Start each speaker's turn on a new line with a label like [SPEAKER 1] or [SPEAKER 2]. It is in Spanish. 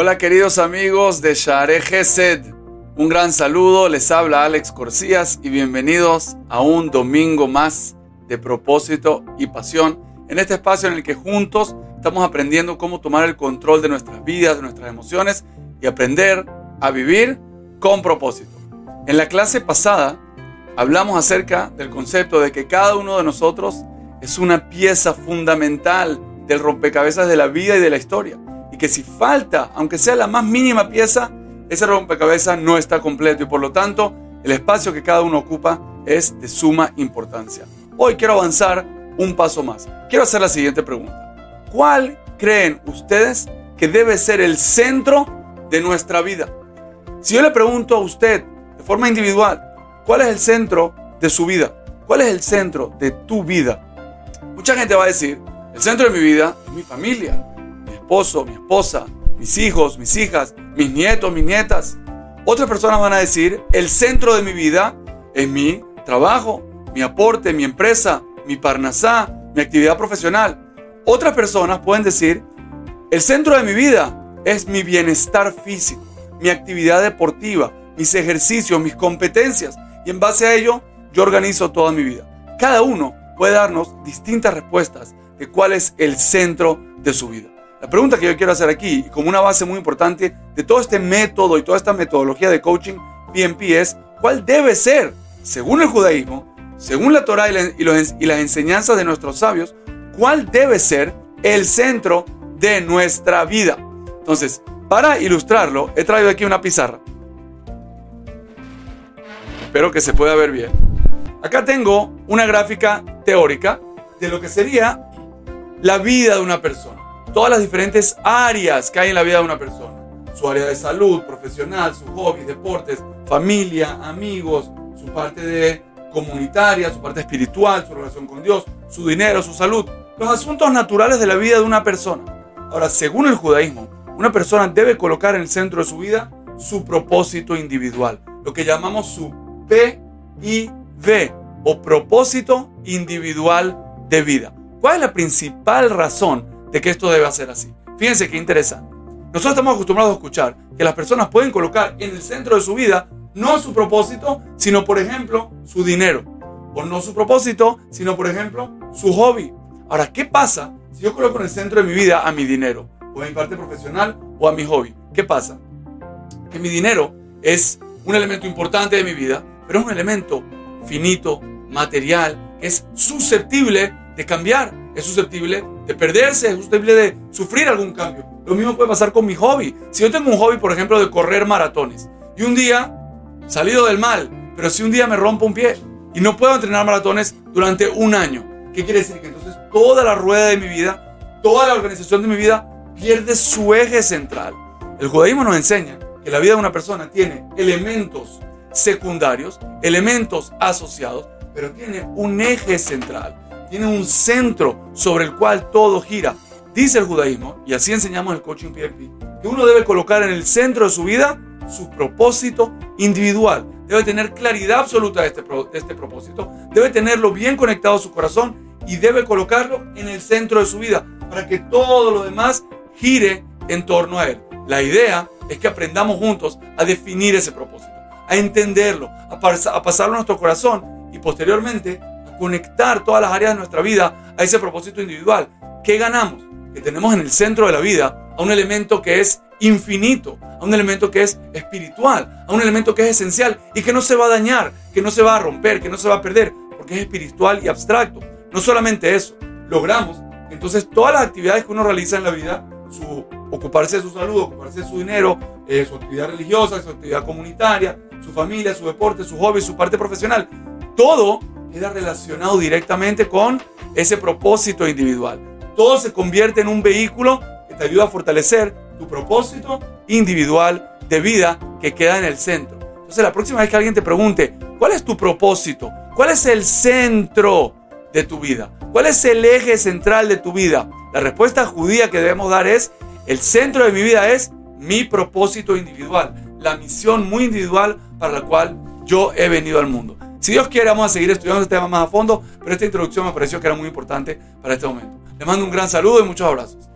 [SPEAKER 1] Hola queridos amigos de Share Gesed. Un gran saludo, les habla Alex Corcías y bienvenidos a un domingo más de propósito y pasión en este espacio en el que juntos estamos aprendiendo cómo tomar el control de nuestras vidas, de nuestras emociones y aprender a vivir con propósito. En la clase pasada hablamos acerca del concepto de que cada uno de nosotros es una pieza fundamental del rompecabezas de la vida y de la historia que si falta, aunque sea la más mínima pieza, ese rompecabezas no está completo y por lo tanto el espacio que cada uno ocupa es de suma importancia. Hoy quiero avanzar un paso más. Quiero hacer la siguiente pregunta. ¿Cuál creen ustedes que debe ser el centro de nuestra vida? Si yo le pregunto a usted de forma individual, ¿cuál es el centro de su vida? ¿Cuál es el centro de tu vida? Mucha gente va a decir, el centro de mi vida es mi familia, esposo, mi esposa, mis hijos, mis hijas, mis nietos, mis nietas. Otras personas van a decir, el centro de mi vida es mi trabajo, mi aporte, mi empresa, mi parnasá, mi actividad profesional. Otras personas pueden decir, el centro de mi vida es mi bienestar físico, mi actividad deportiva, mis ejercicios, mis competencias. Y en base a ello, yo organizo toda mi vida. Cada uno puede darnos distintas respuestas de cuál es el centro de su vida. La pregunta que yo quiero hacer aquí, como una base muy importante de todo este método y toda esta metodología de coaching PMP es, ¿cuál debe ser, según el judaísmo, según la Torah y, las enseñanzas de nuestros sabios, cuál debe ser el centro de nuestra vida? Entonces, para ilustrarlo, he traído aquí una pizarra. Espero que se pueda ver bien. Acá tengo una gráfica teórica de lo que sería la vida de una persona todas las diferentes áreas que hay en la vida de una persona. Su área de salud, profesional, sus hobbies, deportes, familia, amigos, su parte de comunitaria, su parte espiritual, su relación con Dios, su dinero, su salud, los asuntos naturales de la vida de una persona. Ahora, según el judaísmo, una persona debe colocar en el centro de su vida su propósito individual, lo que llamamos su PIV o propósito individual de vida. ¿Cuál es la principal razón de que esto debe ser así. Fíjense qué interesante. Nosotros estamos acostumbrados a escuchar que las personas pueden colocar en el centro de su vida no su propósito, sino por ejemplo su dinero. O no su propósito, sino por ejemplo su hobby. Ahora, ¿qué pasa si yo coloco en el centro de mi vida a mi dinero? O a mi parte profesional o a mi hobby. ¿Qué pasa? Que mi dinero es un elemento importante de mi vida, pero es un elemento finito, material, que es susceptible de cambiar, es susceptible de perderse, es susceptible de sufrir algún cambio. Lo mismo puede pasar con mi hobby. Si yo tengo un hobby, por ejemplo, de correr maratones, y un día, salido del mal, pero si un día me rompo un pie y no puedo entrenar maratones durante un año, ¿qué quiere decir? Que entonces toda la rueda de mi vida, toda la organización de mi vida pierde su eje central. El judaísmo nos enseña que la vida de una persona tiene elementos secundarios, elementos asociados, pero tiene un eje central tiene un centro sobre el cual todo gira. Dice el judaísmo, y así enseñamos el coaching PFP, que uno debe colocar en el centro de su vida su propósito individual. Debe tener claridad absoluta de este, de este propósito. Debe tenerlo bien conectado a su corazón y debe colocarlo en el centro de su vida para que todo lo demás gire en torno a él. La idea es que aprendamos juntos a definir ese propósito, a entenderlo, a, a pasarlo a nuestro corazón y posteriormente conectar todas las áreas de nuestra vida a ese propósito individual. ¿Qué ganamos? Que tenemos en el centro de la vida a un elemento que es infinito, a un elemento que es espiritual, a un elemento que es esencial y que no se va a dañar, que no se va a romper, que no se va a perder, porque es espiritual y abstracto. No solamente eso, logramos entonces todas las actividades que uno realiza en la vida, su, ocuparse de su salud, ocuparse de su dinero, eh, su actividad religiosa, su actividad comunitaria, su familia, su deporte, su hobby, su parte profesional, todo queda relacionado directamente con ese propósito individual. Todo se convierte en un vehículo que te ayuda a fortalecer tu propósito individual de vida que queda en el centro. Entonces la próxima vez que alguien te pregunte, ¿cuál es tu propósito? ¿Cuál es el centro de tu vida? ¿Cuál es el eje central de tu vida? La respuesta judía que debemos dar es, el centro de mi vida es mi propósito individual, la misión muy individual para la cual yo he venido al mundo. Si Dios quiere, vamos a seguir estudiando este tema más a fondo, pero esta introducción me pareció que era muy importante para este momento. Les mando un gran saludo y muchos abrazos.